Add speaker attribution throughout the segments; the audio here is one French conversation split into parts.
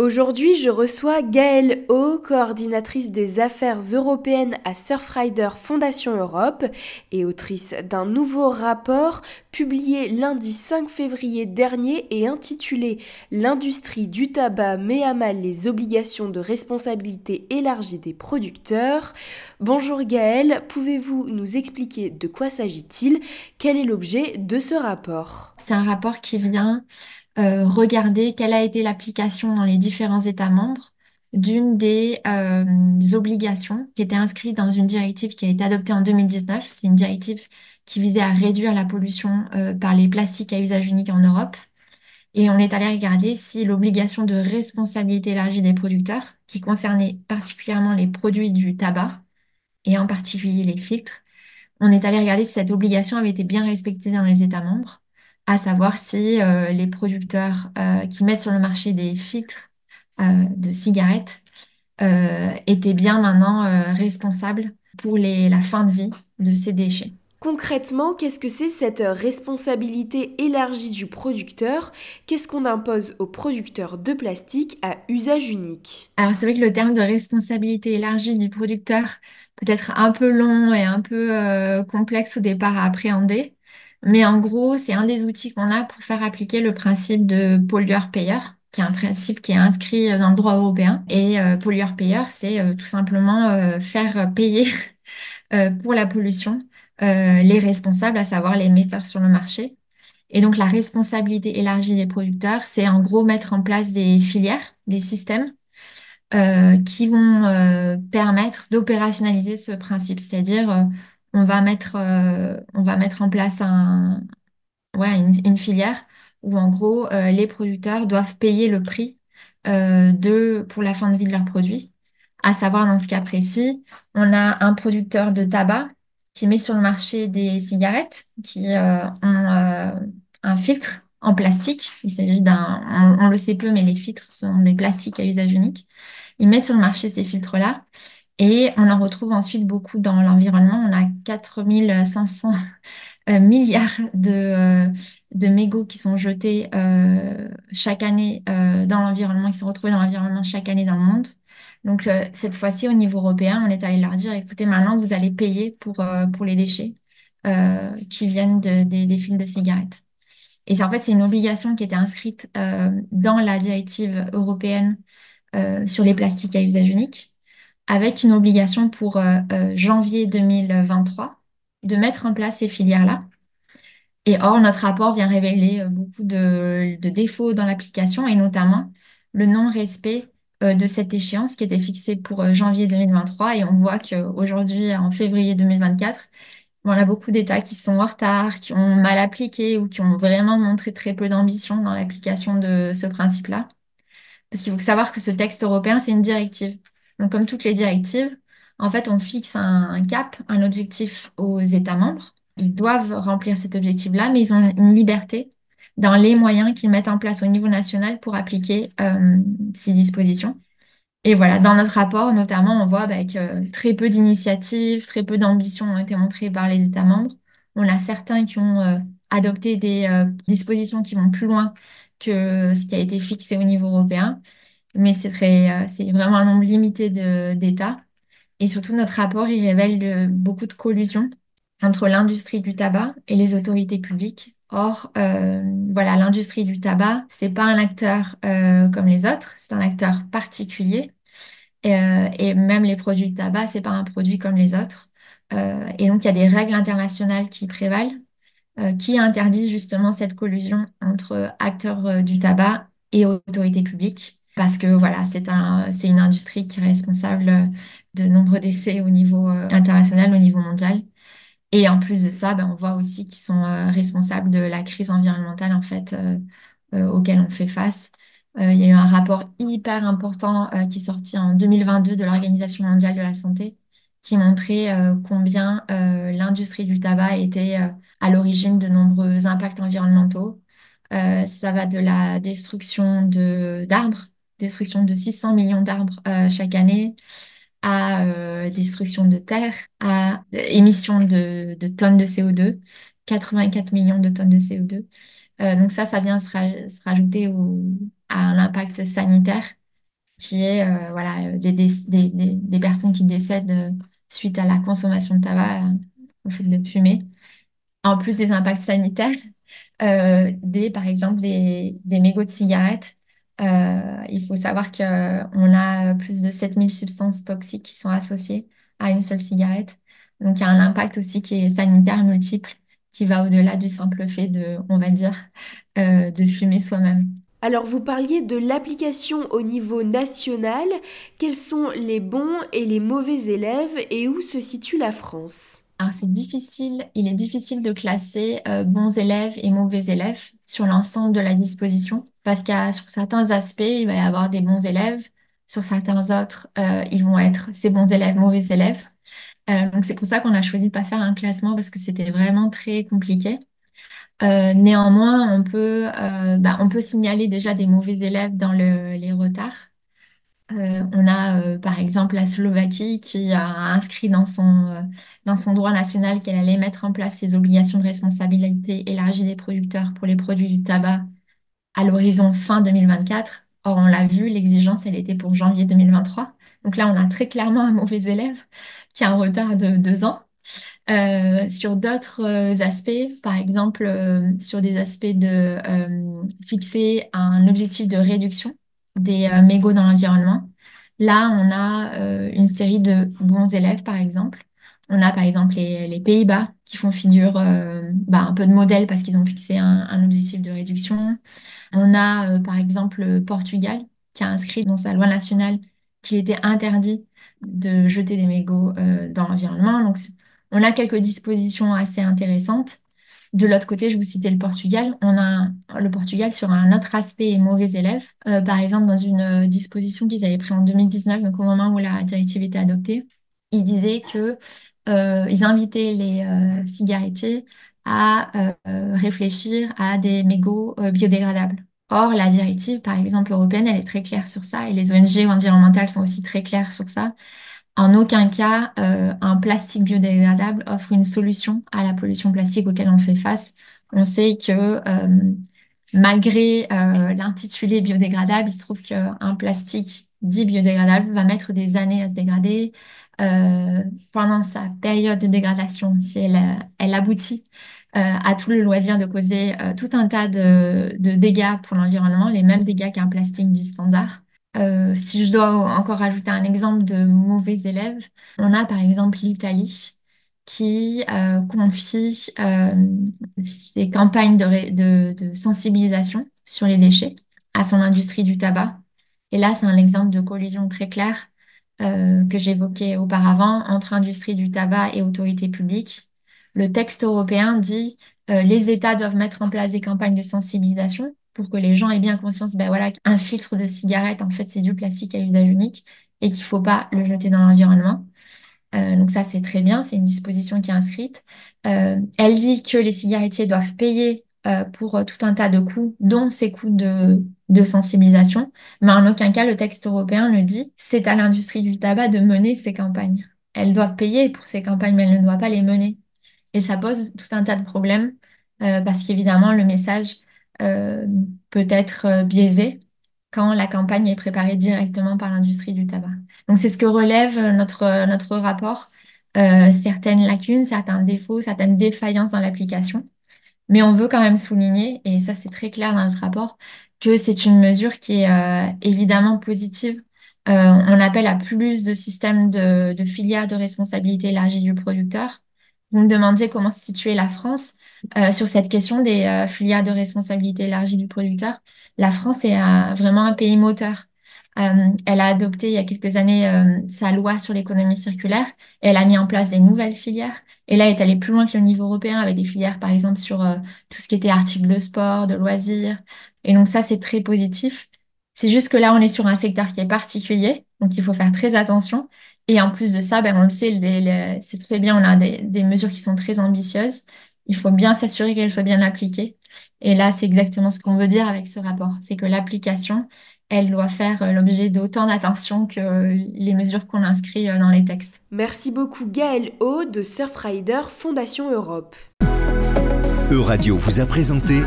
Speaker 1: Aujourd'hui, je reçois Gaëlle O, coordinatrice des affaires européennes à Surfrider Fondation Europe et autrice d'un nouveau rapport publié lundi 5 février dernier et intitulé L'industrie du tabac met à mal les obligations de responsabilité élargie des producteurs. Bonjour Gaëlle, pouvez-vous nous expliquer de quoi s'agit-il? Quel est l'objet de ce rapport?
Speaker 2: C'est un rapport qui vient euh, regarder quelle a été l'application dans les différents États membres d'une des euh, obligations qui était inscrite dans une directive qui a été adoptée en 2019. C'est une directive qui visait à réduire la pollution euh, par les plastiques à usage unique en Europe. Et on est allé regarder si l'obligation de responsabilité élargie des producteurs, qui concernait particulièrement les produits du tabac, et en particulier les filtres, on est allé regarder si cette obligation avait été bien respectée dans les États membres à savoir si euh, les producteurs euh, qui mettent sur le marché des filtres euh, de cigarettes étaient bien maintenant responsables pour la fin de vie de ces déchets.
Speaker 1: Concrètement, qu'est-ce que c'est cette responsabilité élargie du producteur? Qu'est-ce qu'on impose aux producteurs de plastique à usage unique?
Speaker 2: Alors c'est vrai que le terme de responsabilité élargie du producteur peut être un peu long et un peu complexe au départ à appréhender. Mais en gros, c'est un des outils qu'on a pour faire appliquer le principe de pollueur-payeur, qui est un principe qui est inscrit dans le droit européen. Et euh, pollueur-payeur, c'est euh, tout simplement euh, faire payer pour la pollution les responsables, à savoir les metteurs sur le marché. Et donc la responsabilité élargie des producteurs, c'est en gros mettre en place des filières, des systèmes qui vont permettre d'opérationnaliser ce principe, c'est-à-dire on va mettre, euh, on va mettre en place une, filière où en gros euh, les producteurs doivent payer le prix euh, de, pour la fin de vie de leurs produits. À savoir, dans ce cas précis, on a un producteur de tabac qui met sur le marché des cigarettes qui ont un filtre en plastique. Il s'agit d'un, on, on, le sait peu, mais les filtres sont des plastiques à usage unique. Ils mettent sur le marché ces filtres-là et on en retrouve ensuite beaucoup dans l'environnement. On a 4500 euh, milliards de, euh, de mégots qui sont jetés euh, chaque année dans l'environnement, qui sont retrouvés dans l'environnement chaque année dans le monde. Donc cette fois-ci, au niveau européen, on est allé leur dire, écoutez, maintenant, vous allez payer pour, pour les déchets qui viennent de, des, des films de cigarettes. Et en fait, c'est une obligation qui était inscrite dans la directive européenne sur les plastiques à usage unique avec une obligation pour euh, euh, janvier 2023 de mettre en place ces filières-là. Et or, notre rapport vient révéler euh, beaucoup de, défauts dans l'application et notamment le non-respect de cette échéance qui était fixée pour janvier 2023. Et on voit qu'aujourd'hui, en février 2024, on a beaucoup d'États qui sont en retard, qui ont mal appliqué ou qui ont vraiment montré très peu d'ambition dans l'application de ce principe-là. Parce qu'il faut savoir que ce texte européen, c'est une directive. Donc, comme toutes les directives, en fait, on fixe un, cap, un objectif aux États membres. Ils doivent remplir cet objectif-là, mais ils ont une liberté dans les moyens qu'ils mettent en place au niveau national pour appliquer euh, ces dispositions. Et voilà, dans notre rapport, notamment, on voit que très peu d'initiatives, très peu d'ambitions ont été montrées par les États membres. On a certains qui ont euh, adopté des euh, dispositions qui vont plus loin que ce qui a été fixé au niveau européen mais c'est très, euh, c'est vraiment un nombre limité d'États. Et surtout, notre rapport, il révèle euh, beaucoup de collusion entre l'industrie du tabac et les autorités publiques. Or, euh, voilà, l'industrie du tabac, c'est pas un acteur comme les autres, c'est un acteur particulier. et même les produits de tabac, c'est pas un produit comme les autres. et donc, il y a des règles internationales qui prévalent, qui interdisent justement cette collusion entre acteurs du tabac et autorités publiques parce que voilà, c'est un, c'est une industrie qui est responsable de nombreux décès au niveau euh, international, au niveau mondial. Et en plus de ça, ben, on voit aussi qu'ils sont euh, responsables de la crise environnementale en fait euh, auquel on fait face. il y a eu un rapport hyper important qui est sorti en 2022 de l'Organisation mondiale de la santé qui montrait combien l'industrie du tabac était à l'origine de nombreux impacts environnementaux. ça va de la destruction de d'arbres destruction de 600 millions d'arbres euh, chaque année, à euh, destruction de terre, à émission de, tonnes de CO2. 84 millions de tonnes de CO2. donc ça, ça vient se, rajouter à un impact sanitaire qui est voilà, des, des, des, des, personnes qui décèdent suite à la consommation de tabac au fait de fumer. En plus des impacts sanitaires, des, par exemple des, des mégots de cigarettes euh, il faut savoir qu'on a plus de 7000 substances toxiques qui sont associées à une seule cigarette. Donc, il y a un impact aussi qui est sanitaire multiple, qui va au-delà du simple fait de, on va dire, euh, de fumer soi-même.
Speaker 1: Alors, vous parliez de l'application au niveau national. Quels sont les bons et les mauvais élèves et où se situe la France?
Speaker 2: Alors, c'est difficile, il est difficile de classer euh, bons élèves et mauvais élèves sur l'ensemble de la disposition parce qu'à sur certains aspects, il va y avoir des bons élèves, sur certains autres, euh, ils vont être ces bons élèves, mauvais élèves. Euh, donc c'est pour ça qu'on a choisi de pas faire un classement parce que c'était vraiment très compliqué. néanmoins, on peut, bah, on peut signaler déjà des mauvais élèves dans le, les retards. Euh, on a euh, par exemple la Slovaquie qui a inscrit dans son, euh, dans son droit national qu'elle allait mettre en place ses obligations de responsabilité élargie des producteurs pour les produits du tabac à l'horizon fin 2024. Or, on l'a vu, l'exigence, elle était pour janvier 2023. Donc là, on a très clairement un mauvais élève qui a un retard de deux ans. sur d'autres aspects, par exemple sur des aspects de fixer un objectif de réduction des euh, mégots dans l'environnement. Là, on a euh, une série de bons élèves, par exemple. On a par exemple les, Pays-Bas qui font figure euh, bah, un peu de modèle parce qu'ils ont fixé un, objectif de réduction. On a par exemple le Portugal qui a inscrit dans sa loi nationale qu'il était interdit de jeter des mégots dans l'environnement. Donc, on a quelques dispositions assez intéressantes. De l'autre côté, je vous citais le Portugal. On a le Portugal sur un autre aspect mauvais élève. Euh, par exemple, dans une euh, disposition qu'ils avaient prise en 2019, donc au moment où la directive était adoptée, ils disaient que euh, ils invitaient les cigarettiers à réfléchir à des mégots biodégradables. Or, la directive, par exemple, européenne, elle est très claire sur ça et les ONG environnementales sont aussi très claires sur ça. En aucun cas, euh, un plastique biodégradable offre une solution à la pollution plastique auquel on fait face. On sait que euh, malgré euh, l'intitulé biodégradable, il se trouve qu'un plastique dit biodégradable va mettre des années à se dégrader. pendant sa période de dégradation, si elle, elle aboutit à tout le loisir de causer tout un tas de, de dégâts pour l'environnement, les mêmes dégâts qu'un plastique dit standard. Euh, si je dois encore ajouter un exemple de mauvais élèves, on a par exemple l'Italie qui euh, confie euh, ses campagnes de, de, sensibilisation sur les déchets à son industrie du tabac. Et là, c'est un exemple de collision très claire que j'évoquais auparavant entre industrie du tabac et autorité publique. Le texte européen dit les États doivent mettre en place des campagnes de sensibilisation pour que les gens aient bien conscience, ben voilà, qu'un filtre de cigarette, en fait, c'est du plastique à usage unique et qu'il faut pas le jeter dans l'environnement. Euh, donc ça, c'est très bien, c'est une disposition qui est inscrite. Euh, elle dit que les cigarettiers doivent payer euh, pour tout un tas de coûts, dont ces coûts de, de sensibilisation, mais en aucun cas le texte européen ne dit c'est à l'industrie du tabac de mener ces campagnes. Elle doit payer pour ces campagnes, mais elle ne doit pas les mener. Et ça pose tout un tas de problèmes, parce qu'évidemment, le message euh, peut être euh, biaisé quand la campagne est préparée directement par l'industrie du tabac. Donc c'est ce que relève notre, notre rapport, euh, certaines lacunes, certains défauts, certaines défaillances dans l'application. Mais on veut quand même souligner, et ça c'est très clair dans notre rapport, que c'est une mesure qui est euh, évidemment positive. Euh, on appelle à plus de systèmes de, de filières de responsabilité élargie du producteur. Vous me demandiez comment se situait la France. Euh, sur cette question des filières de responsabilité élargie du producteur. La France est vraiment un pays moteur. Euh, elle a adopté il y a quelques années sa loi sur l'économie circulaire et elle a mis en place des nouvelles filières. Et là, elle est allée plus loin que le niveau européen avec des filières, par exemple, sur tout ce qui était articles de sport, de loisirs. Et donc ça, c'est très positif. C'est juste que là, on est sur un secteur qui est particulier, donc il faut faire très attention. Et en plus de ça, ben, on le sait, c'est très bien, on a des, mesures qui sont très ambitieuses il faut bien s'assurer qu'elle soit bien appliquée. Et là, c'est exactement ce qu'on veut dire avec ce rapport. C'est que l'application, elle doit faire euh, l'objet d'autant d'attention que les mesures qu'on inscrit euh, dans les textes.
Speaker 1: Merci beaucoup Gaëlle O de Surfrider Fondation Europe.
Speaker 3: Euradio vous a présenté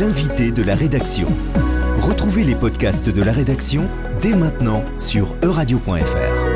Speaker 3: l'invité de la rédaction. Retrouvez les podcasts de la rédaction dès maintenant sur euradio.fr.